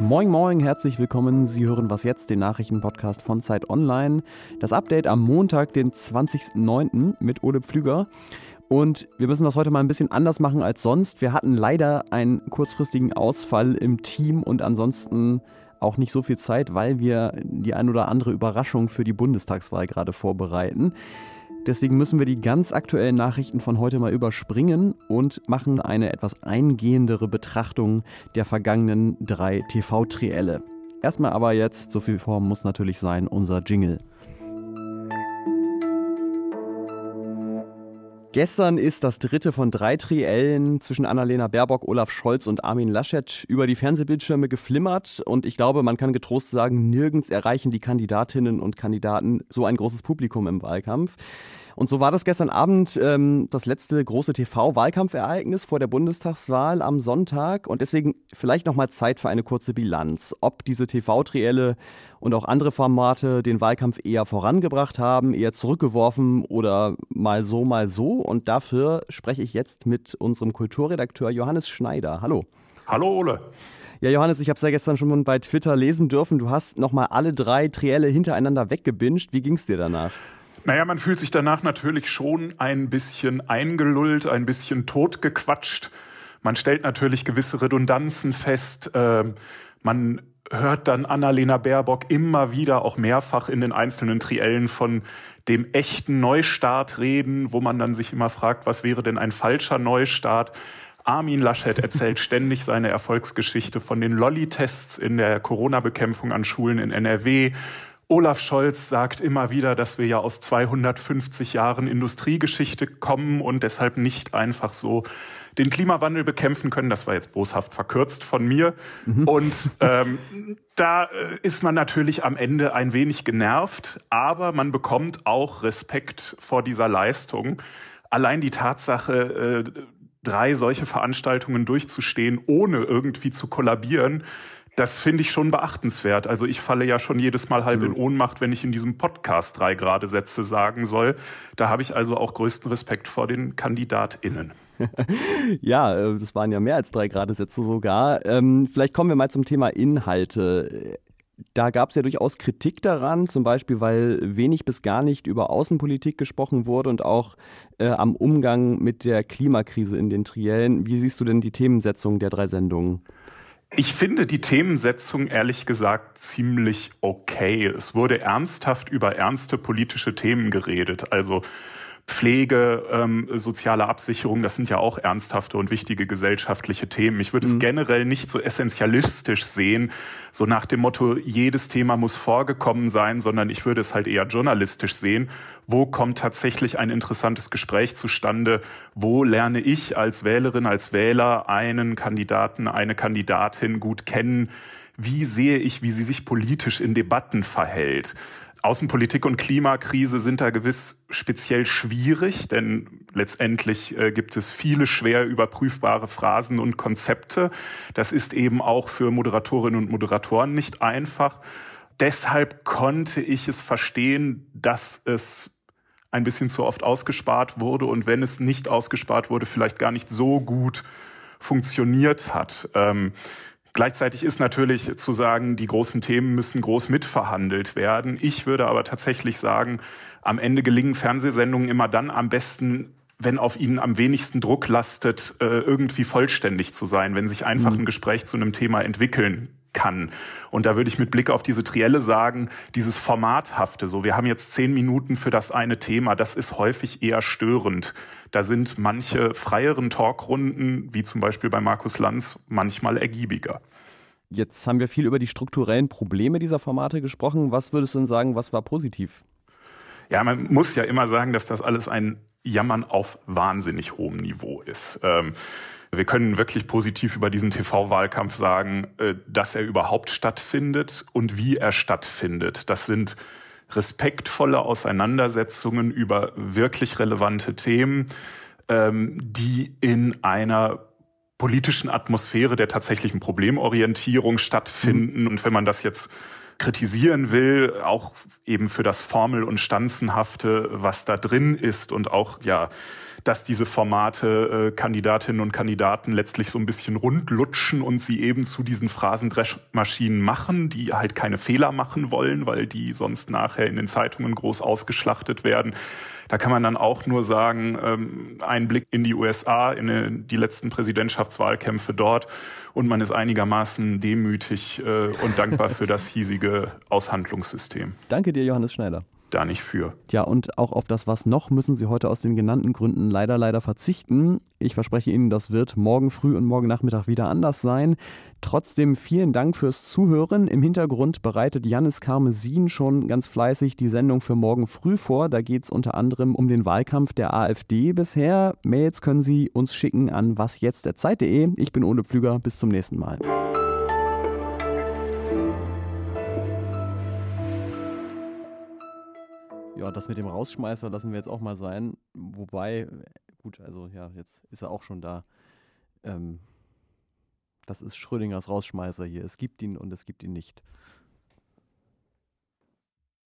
Moin Moin, herzlich willkommen. Sie hören was jetzt, den Nachrichtenpodcast von Zeit Online. Das Update am Montag, den 20.09. mit Ole Pflüger. Und wir müssen das heute mal ein bisschen anders machen als sonst. Wir hatten leider einen kurzfristigen Ausfall im Team und ansonsten auch nicht so viel Zeit, weil wir die ein oder andere Überraschung für die Bundestagswahl gerade vorbereiten. Deswegen müssen wir die ganz aktuellen Nachrichten von heute mal überspringen und machen eine etwas eingehendere Betrachtung der vergangenen drei TV-Trielle. Erstmal aber jetzt, so viel Form muss natürlich sein, unser Jingle. Gestern ist das dritte von drei Triellen zwischen Annalena Baerbock, Olaf Scholz und Armin Laschet über die Fernsehbildschirme geflimmert. Und ich glaube, man kann getrost sagen, nirgends erreichen die Kandidatinnen und Kandidaten so ein großes Publikum im Wahlkampf. Und so war das gestern Abend ähm, das letzte große TV-Wahlkampfereignis vor der Bundestagswahl am Sonntag. Und deswegen vielleicht nochmal Zeit für eine kurze Bilanz, ob diese TV-Trielle und auch andere Formate den Wahlkampf eher vorangebracht haben, eher zurückgeworfen oder mal so, mal so. Und dafür spreche ich jetzt mit unserem Kulturredakteur Johannes Schneider. Hallo. Hallo Ole. Ja, Johannes, ich habe es ja gestern schon bei Twitter lesen dürfen. Du hast nochmal alle drei Trielle hintereinander weggebinged. Wie ging es dir danach? Naja, man fühlt sich danach natürlich schon ein bisschen eingelullt, ein bisschen totgequatscht. Man stellt natürlich gewisse Redundanzen fest. Ähm, man hört dann Annalena Baerbock immer wieder auch mehrfach in den einzelnen Triellen von dem echten Neustart reden, wo man dann sich immer fragt, was wäre denn ein falscher Neustart? Armin Laschet erzählt ständig seine Erfolgsgeschichte von den Lolli-Tests in der Corona-Bekämpfung an Schulen in NRW. Olaf Scholz sagt immer wieder, dass wir ja aus 250 Jahren Industriegeschichte kommen und deshalb nicht einfach so den Klimawandel bekämpfen können. Das war jetzt boshaft verkürzt von mir. Mhm. Und ähm, da äh, ist man natürlich am Ende ein wenig genervt, aber man bekommt auch Respekt vor dieser Leistung. Allein die Tatsache, äh, drei solche Veranstaltungen durchzustehen, ohne irgendwie zu kollabieren, das finde ich schon beachtenswert. Also ich falle ja schon jedes Mal halb in Ohnmacht, wenn ich in diesem Podcast drei gerade Sätze sagen soll. Da habe ich also auch größten Respekt vor den KandidatInnen. ja, äh, das waren ja mehr als drei gerade Sätze sogar. Ähm, vielleicht kommen wir mal zum Thema Inhalte. Da gab es ja durchaus Kritik daran, zum Beispiel, weil wenig bis gar nicht über Außenpolitik gesprochen wurde und auch äh, am Umgang mit der Klimakrise in den Triellen. Wie siehst du denn die Themensetzung der drei Sendungen? Ich finde die Themensetzung ehrlich gesagt ziemlich okay. Es wurde ernsthaft über ernste politische Themen geredet. Also Pflege, ähm, soziale Absicherung, das sind ja auch ernsthafte und wichtige gesellschaftliche Themen. Ich würde mhm. es generell nicht so essentialistisch sehen, so nach dem Motto, jedes Thema muss vorgekommen sein, sondern ich würde es halt eher journalistisch sehen. Wo kommt tatsächlich ein interessantes Gespräch zustande? Wo lerne ich als Wählerin, als Wähler einen Kandidaten, eine Kandidatin gut kennen? Wie sehe ich, wie sie sich politisch in Debatten verhält? Außenpolitik und Klimakrise sind da gewiss speziell schwierig, denn letztendlich äh, gibt es viele schwer überprüfbare Phrasen und Konzepte. Das ist eben auch für Moderatorinnen und Moderatoren nicht einfach. Deshalb konnte ich es verstehen, dass es ein bisschen zu oft ausgespart wurde und wenn es nicht ausgespart wurde, vielleicht gar nicht so gut funktioniert hat. Ähm, Gleichzeitig ist natürlich zu sagen, die großen Themen müssen groß mitverhandelt werden. Ich würde aber tatsächlich sagen, am Ende gelingen Fernsehsendungen immer dann am besten, wenn auf ihnen am wenigsten Druck lastet, äh, irgendwie vollständig zu sein, wenn sich einfach mhm. ein Gespräch zu einem Thema entwickeln kann. Und da würde ich mit Blick auf diese Trielle sagen, dieses Formathafte, so wir haben jetzt zehn Minuten für das eine Thema, das ist häufig eher störend. Da sind manche freieren Talkrunden, wie zum Beispiel bei Markus Lanz, manchmal ergiebiger. Jetzt haben wir viel über die strukturellen Probleme dieser Formate gesprochen. Was würdest du denn sagen, was war positiv? Ja, man muss ja immer sagen, dass das alles ein Jammern auf wahnsinnig hohem Niveau ist. Ähm, wir können wirklich positiv über diesen TV-Wahlkampf sagen, äh, dass er überhaupt stattfindet und wie er stattfindet. Das sind respektvolle Auseinandersetzungen über wirklich relevante Themen, ähm, die in einer politischen Atmosphäre der tatsächlichen Problemorientierung stattfinden. Mhm. Und wenn man das jetzt kritisieren will, auch eben für das Formel- und Stanzenhafte, was da drin ist und auch ja dass diese Formate äh, Kandidatinnen und Kandidaten letztlich so ein bisschen rundlutschen und sie eben zu diesen Phrasendreschmaschinen machen, die halt keine Fehler machen wollen, weil die sonst nachher in den Zeitungen groß ausgeschlachtet werden. Da kann man dann auch nur sagen, ähm, ein Blick in die USA, in die letzten Präsidentschaftswahlkämpfe dort und man ist einigermaßen demütig äh, und dankbar für das hiesige Aushandlungssystem. Danke dir, Johannes Schneider da nicht für. Ja, und auch auf das Was noch müssen Sie heute aus den genannten Gründen leider, leider verzichten. Ich verspreche Ihnen, das wird morgen früh und morgen Nachmittag wieder anders sein. Trotzdem vielen Dank fürs Zuhören. Im Hintergrund bereitet Janis Karmesin schon ganz fleißig die Sendung für morgen früh vor. Da geht es unter anderem um den Wahlkampf der AfD bisher. Mails können Sie uns schicken an wasjetzt.zeit.de. Ich bin Ole Pflüger. Bis zum nächsten Mal. Ja, das mit dem Rausschmeißer lassen wir jetzt auch mal sein. Wobei, gut, also ja, jetzt ist er auch schon da. Ähm, das ist Schrödingers Rausschmeißer hier. Es gibt ihn und es gibt ihn nicht.